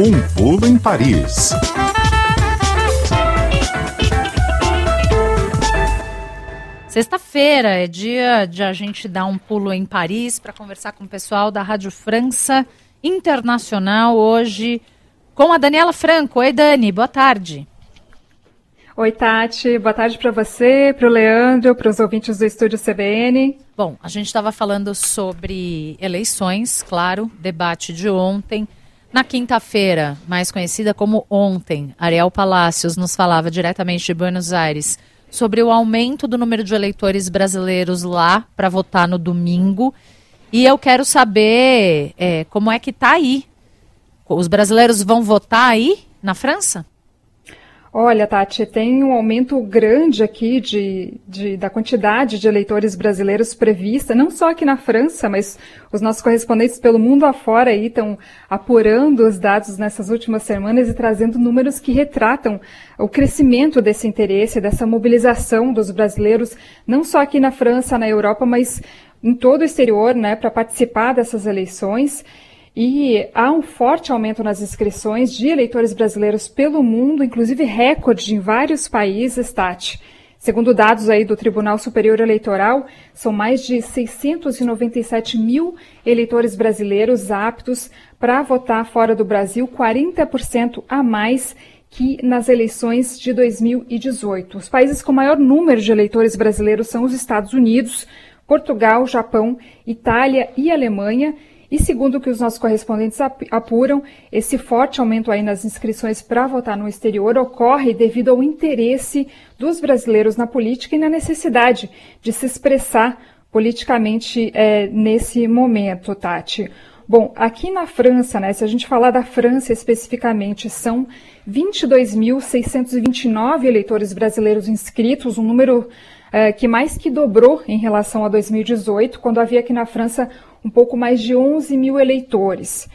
Um pulo em Paris. Sexta-feira é dia de a gente dar um pulo em Paris para conversar com o pessoal da Rádio França Internacional hoje com a Daniela Franco. Oi, Dani, boa tarde. Oi, Tati. Boa tarde para você, para o Leandro, para os ouvintes do estúdio CBN. Bom, a gente estava falando sobre eleições, claro, debate de ontem. Na quinta-feira, mais conhecida como ontem, Ariel Palácios nos falava diretamente de Buenos Aires sobre o aumento do número de eleitores brasileiros lá para votar no domingo. E eu quero saber é, como é que está aí. Os brasileiros vão votar aí na França? Olha, Tati, tem um aumento grande aqui de, de, da quantidade de eleitores brasileiros prevista, não só aqui na França, mas os nossos correspondentes pelo mundo afora estão apurando os dados nessas últimas semanas e trazendo números que retratam o crescimento desse interesse, dessa mobilização dos brasileiros, não só aqui na França, na Europa, mas em todo o exterior, né, para participar dessas eleições. E há um forte aumento nas inscrições de eleitores brasileiros pelo mundo, inclusive recorde em vários países, Tati. Segundo dados aí do Tribunal Superior Eleitoral, são mais de 697 mil eleitores brasileiros aptos para votar fora do Brasil, 40% a mais que nas eleições de 2018. Os países com maior número de eleitores brasileiros são os Estados Unidos, Portugal, Japão, Itália e Alemanha. E segundo o que os nossos correspondentes apuram, esse forte aumento aí nas inscrições para votar no exterior ocorre devido ao interesse dos brasileiros na política e na necessidade de se expressar politicamente é, nesse momento, Tati. Bom, aqui na França, né, se a gente falar da França especificamente, são 22.629 eleitores brasileiros inscritos, um número é, que mais que dobrou em relação a 2018, quando havia aqui na França um pouco mais de 11 mil eleitores.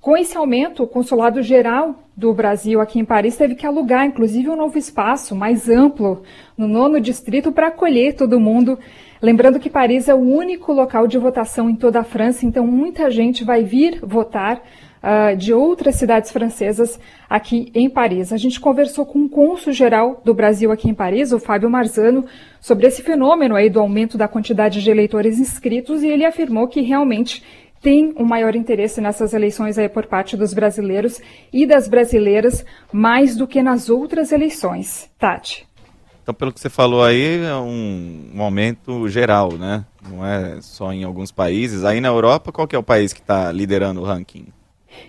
Com esse aumento, o Consulado Geral do Brasil aqui em Paris teve que alugar, inclusive, um novo espaço mais amplo no nono distrito para acolher todo mundo. Lembrando que Paris é o único local de votação em toda a França, então muita gente vai vir votar uh, de outras cidades francesas aqui em Paris. A gente conversou com o cônsul geral do Brasil aqui em Paris, o Fábio Marzano, sobre esse fenômeno aí do aumento da quantidade de eleitores inscritos e ele afirmou que realmente tem um maior interesse nessas eleições aí por parte dos brasileiros e das brasileiras mais do que nas outras eleições. Tati. Então, pelo que você falou aí, é um, um aumento geral, né? Não é só em alguns países. Aí na Europa, qual que é o país que está liderando o ranking?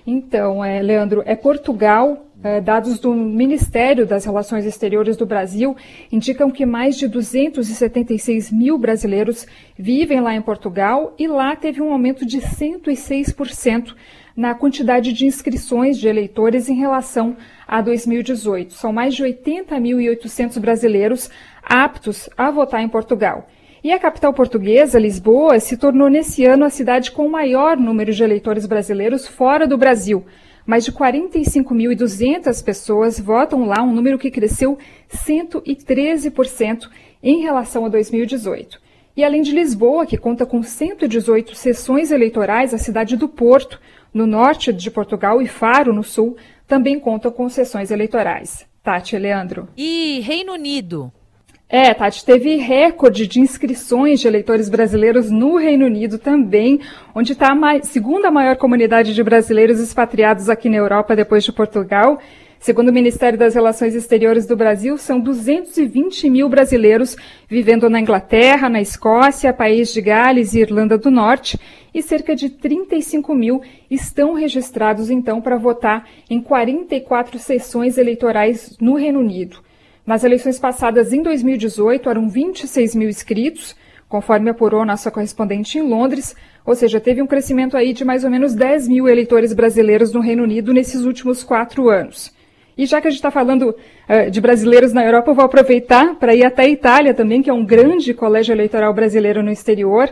Então, é, Leandro, é Portugal, é, dados do Ministério das Relações Exteriores do Brasil indicam que mais de 276 mil brasileiros vivem lá em Portugal e lá teve um aumento de 106% na quantidade de inscrições de eleitores em relação a 2018. São mais de 80.800 brasileiros aptos a votar em Portugal. E a capital portuguesa, Lisboa, se tornou nesse ano a cidade com o maior número de eleitores brasileiros fora do Brasil. Mais de 45.200 pessoas votam lá, um número que cresceu 113% em relação a 2018. E além de Lisboa, que conta com 118 sessões eleitorais, a cidade do Porto, no norte de Portugal, e Faro, no sul, também conta com sessões eleitorais. Tati, Leandro. E Reino Unido? É, Tati, teve recorde de inscrições de eleitores brasileiros no Reino Unido também, onde está a segunda maior comunidade de brasileiros expatriados aqui na Europa depois de Portugal. Segundo o Ministério das Relações Exteriores do Brasil, são 220 mil brasileiros vivendo na Inglaterra, na Escócia, País de Gales e Irlanda do Norte, e cerca de 35 mil estão registrados, então, para votar em 44 sessões eleitorais no Reino Unido. Nas eleições passadas, em 2018, eram 26 mil inscritos, conforme apurou nossa correspondente em Londres, ou seja, teve um crescimento aí de mais ou menos 10 mil eleitores brasileiros no Reino Unido nesses últimos quatro anos. E já que a gente está falando uh, de brasileiros na Europa, eu vou aproveitar para ir até a Itália também, que é um grande colégio eleitoral brasileiro no exterior.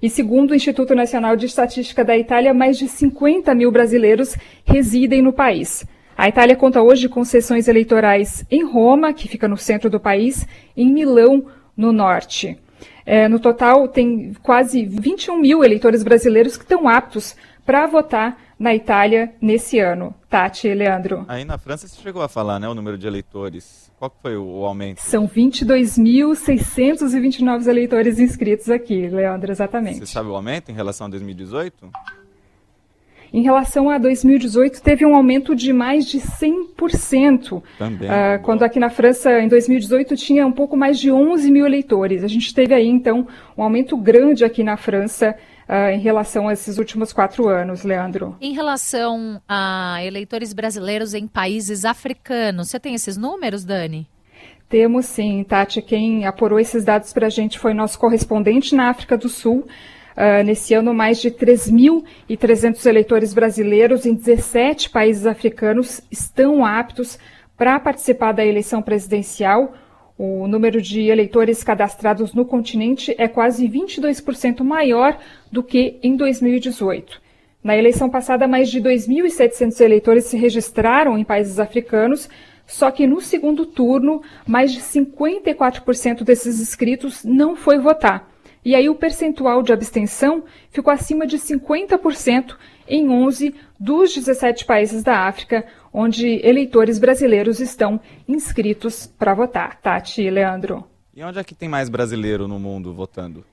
E segundo o Instituto Nacional de Estatística da Itália, mais de 50 mil brasileiros residem no país. A Itália conta hoje com sessões eleitorais em Roma, que fica no centro do país, e em Milão, no norte. É, no total, tem quase 21 mil eleitores brasileiros que estão aptos para votar na Itália nesse ano. Tati e Leandro. Aí na França você chegou a falar, né, o número de eleitores. Qual foi o, o aumento? São 22.629 eleitores inscritos aqui, Leandro, exatamente. Você sabe o aumento em relação a 2018? Em relação a 2018, teve um aumento de mais de 100%. Também. Uh, quando aqui na França, em 2018, tinha um pouco mais de 11 mil eleitores. A gente teve aí, então, um aumento grande aqui na França uh, em relação a esses últimos quatro anos, Leandro. Em relação a eleitores brasileiros em países africanos, você tem esses números, Dani? Temos sim, Tati. Quem apurou esses dados para a gente foi nosso correspondente na África do Sul, Uh, nesse ano, mais de 3.300 eleitores brasileiros em 17 países africanos estão aptos para participar da eleição presidencial. O número de eleitores cadastrados no continente é quase 22% maior do que em 2018. Na eleição passada, mais de 2.700 eleitores se registraram em países africanos, só que no segundo turno, mais de 54% desses inscritos não foi votar. E aí o percentual de abstenção ficou acima de 50% em 11 dos 17 países da África, onde eleitores brasileiros estão inscritos para votar. Tati Leandro. E onde é que tem mais brasileiro no mundo votando?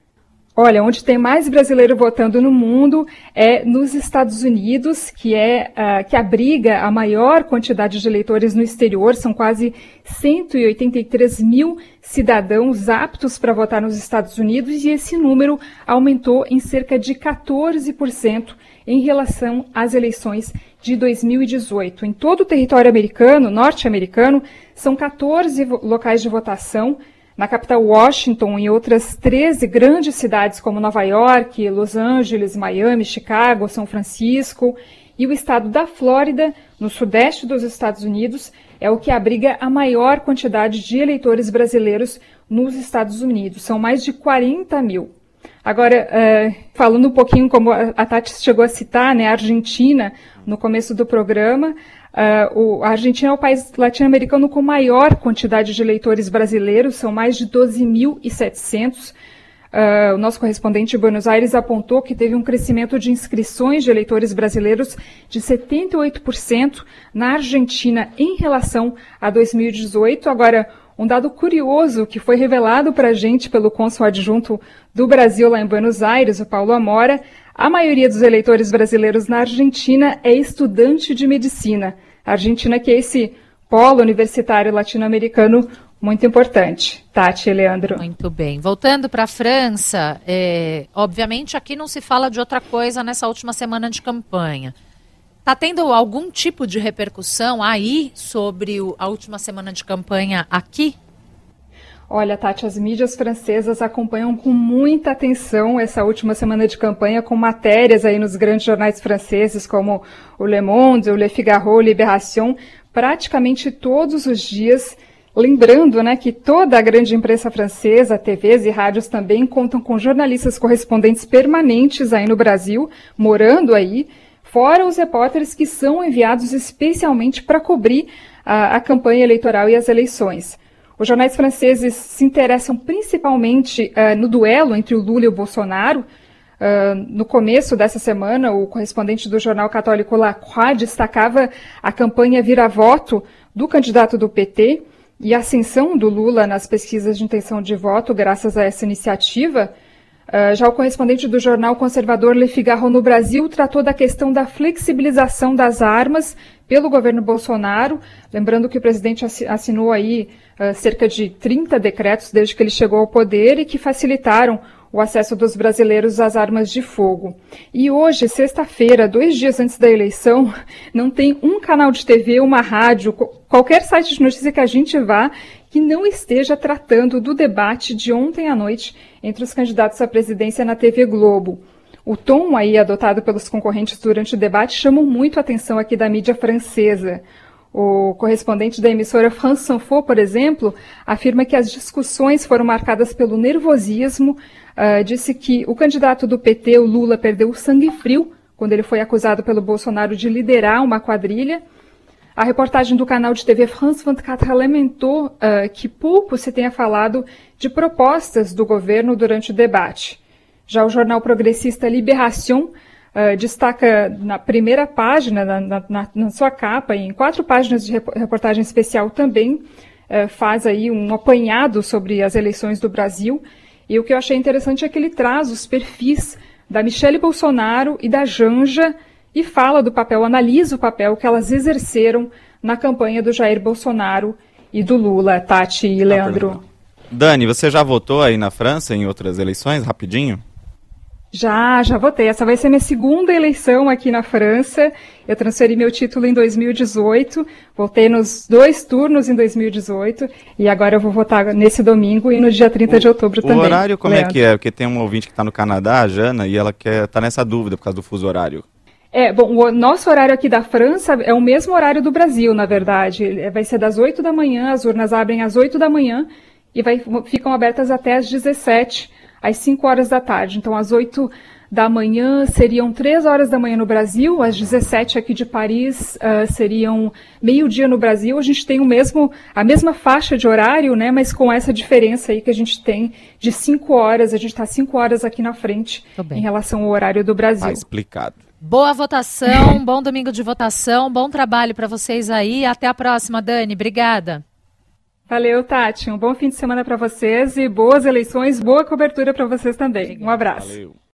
Olha, onde tem mais brasileiro votando no mundo é nos Estados Unidos, que é uh, que abriga a maior quantidade de eleitores no exterior. São quase 183 mil cidadãos aptos para votar nos Estados Unidos e esse número aumentou em cerca de 14% em relação às eleições de 2018. Em todo o território americano, norte-americano, são 14 locais de votação na capital Washington e outras 13 grandes cidades como Nova York, Los Angeles, Miami, Chicago, São Francisco e o estado da Flórida, no sudeste dos Estados Unidos, é o que abriga a maior quantidade de eleitores brasileiros nos Estados Unidos. São mais de 40 mil. Agora, uh, falando um pouquinho como a Tati chegou a citar, né, a Argentina, no começo do programa, Uh, o, a Argentina é o país latino-americano com maior quantidade de eleitores brasileiros, são mais de 12.700. Uh, ah, o nosso correspondente de Buenos Aires apontou que teve um crescimento de inscrições de eleitores brasileiros de 78% na Argentina em relação a 2018. Agora, um dado curioso que foi revelado para a gente pelo cônsul adjunto do Brasil lá em Buenos Aires, o Paulo Amora, a maioria dos eleitores brasileiros na Argentina é estudante de medicina. Argentina que é esse polo universitário latino-americano muito importante. Tati e Leandro. Muito bem. Voltando para a França, é, obviamente aqui não se fala de outra coisa nessa última semana de campanha. Está tendo algum tipo de repercussão aí sobre o, a última semana de campanha aqui Olha, Tati, as mídias francesas acompanham com muita atenção essa última semana de campanha, com matérias aí nos grandes jornais franceses, como o Le Monde, o Le Figaro, Libération, praticamente todos os dias. Lembrando né, que toda a grande imprensa francesa, TVs e rádios também contam com jornalistas correspondentes permanentes aí no Brasil, morando aí, fora os repórteres que são enviados especialmente para cobrir a, a campanha eleitoral e as eleições. Os jornais franceses se interessam principalmente uh, no duelo entre o Lula e o Bolsonaro. Uh, no começo dessa semana, o correspondente do jornal católico La Croix destacava a campanha vira-voto do candidato do PT e a ascensão do Lula nas pesquisas de intenção de voto graças a essa iniciativa. Uh, já o correspondente do jornal conservador Le Figaro no Brasil tratou da questão da flexibilização das armas pelo governo Bolsonaro, lembrando que o presidente assinou aí uh, cerca de 30 decretos desde que ele chegou ao poder e que facilitaram o acesso dos brasileiros às armas de fogo. E hoje, sexta-feira, dois dias antes da eleição, não tem um canal de TV, uma rádio, qualquer site de notícia que a gente vá que não esteja tratando do debate de ontem à noite entre os candidatos à presidência na TV Globo. O tom aí adotado pelos concorrentes durante o debate chamou muito a atenção aqui da mídia francesa. O correspondente da emissora France Sanfo, por exemplo, afirma que as discussões foram marcadas pelo nervosismo. Uh, disse que o candidato do PT, o Lula, perdeu o sangue frio quando ele foi acusado pelo Bolsonaro de liderar uma quadrilha. A reportagem do canal de TV France 24 lamentou uh, que pouco se tenha falado de propostas do governo durante o debate. Já o jornal progressista Libération uh, destaca na primeira página, na, na, na, sua capa, em quatro páginas de reportagem especial também, uh, faz aí um apanhado sobre as eleições do Brasil. E o que eu achei interessante é que ele traz os perfis da Michele Bolsonaro e da Janja e fala do papel, analisa o papel que elas exerceram na campanha do Jair Bolsonaro e do Lula, Tati e Leandro. Dani, você já votou aí na França em outras eleições, rapidinho? Já, já votei. Essa vai ser minha segunda eleição aqui na França. Eu transferi meu título em 2018, votei nos dois turnos em 2018 e agora eu vou votar nesse domingo e no dia 30 o, de outubro o também. O horário como Leandro. é que é? Porque tem um ouvinte que está no Canadá, a Jana, e ela quer tá nessa dúvida por causa do fuso horário. É, bom, o nosso horário aqui da França é o mesmo horário do Brasil, na verdade. Vai ser das 8 da manhã, as urnas abrem às 8 da manhã e vai, ficam abertas até às 17 às 5 horas da tarde. Então, às 8 da manhã seriam 3 horas da manhã no Brasil, às 17 aqui de Paris uh, seriam meio-dia no Brasil. A gente tem o mesmo, a mesma faixa de horário, né, mas com essa diferença aí que a gente tem de 5 horas, a gente está 5 horas aqui na frente em relação ao horário do Brasil. Tá explicado. Boa votação, bom domingo de votação, bom trabalho para vocês aí. Até a próxima, Dani. Obrigada. Valeu, Tati. Um bom fim de semana para vocês e boas eleições, boa cobertura para vocês também. Um abraço. Valeu.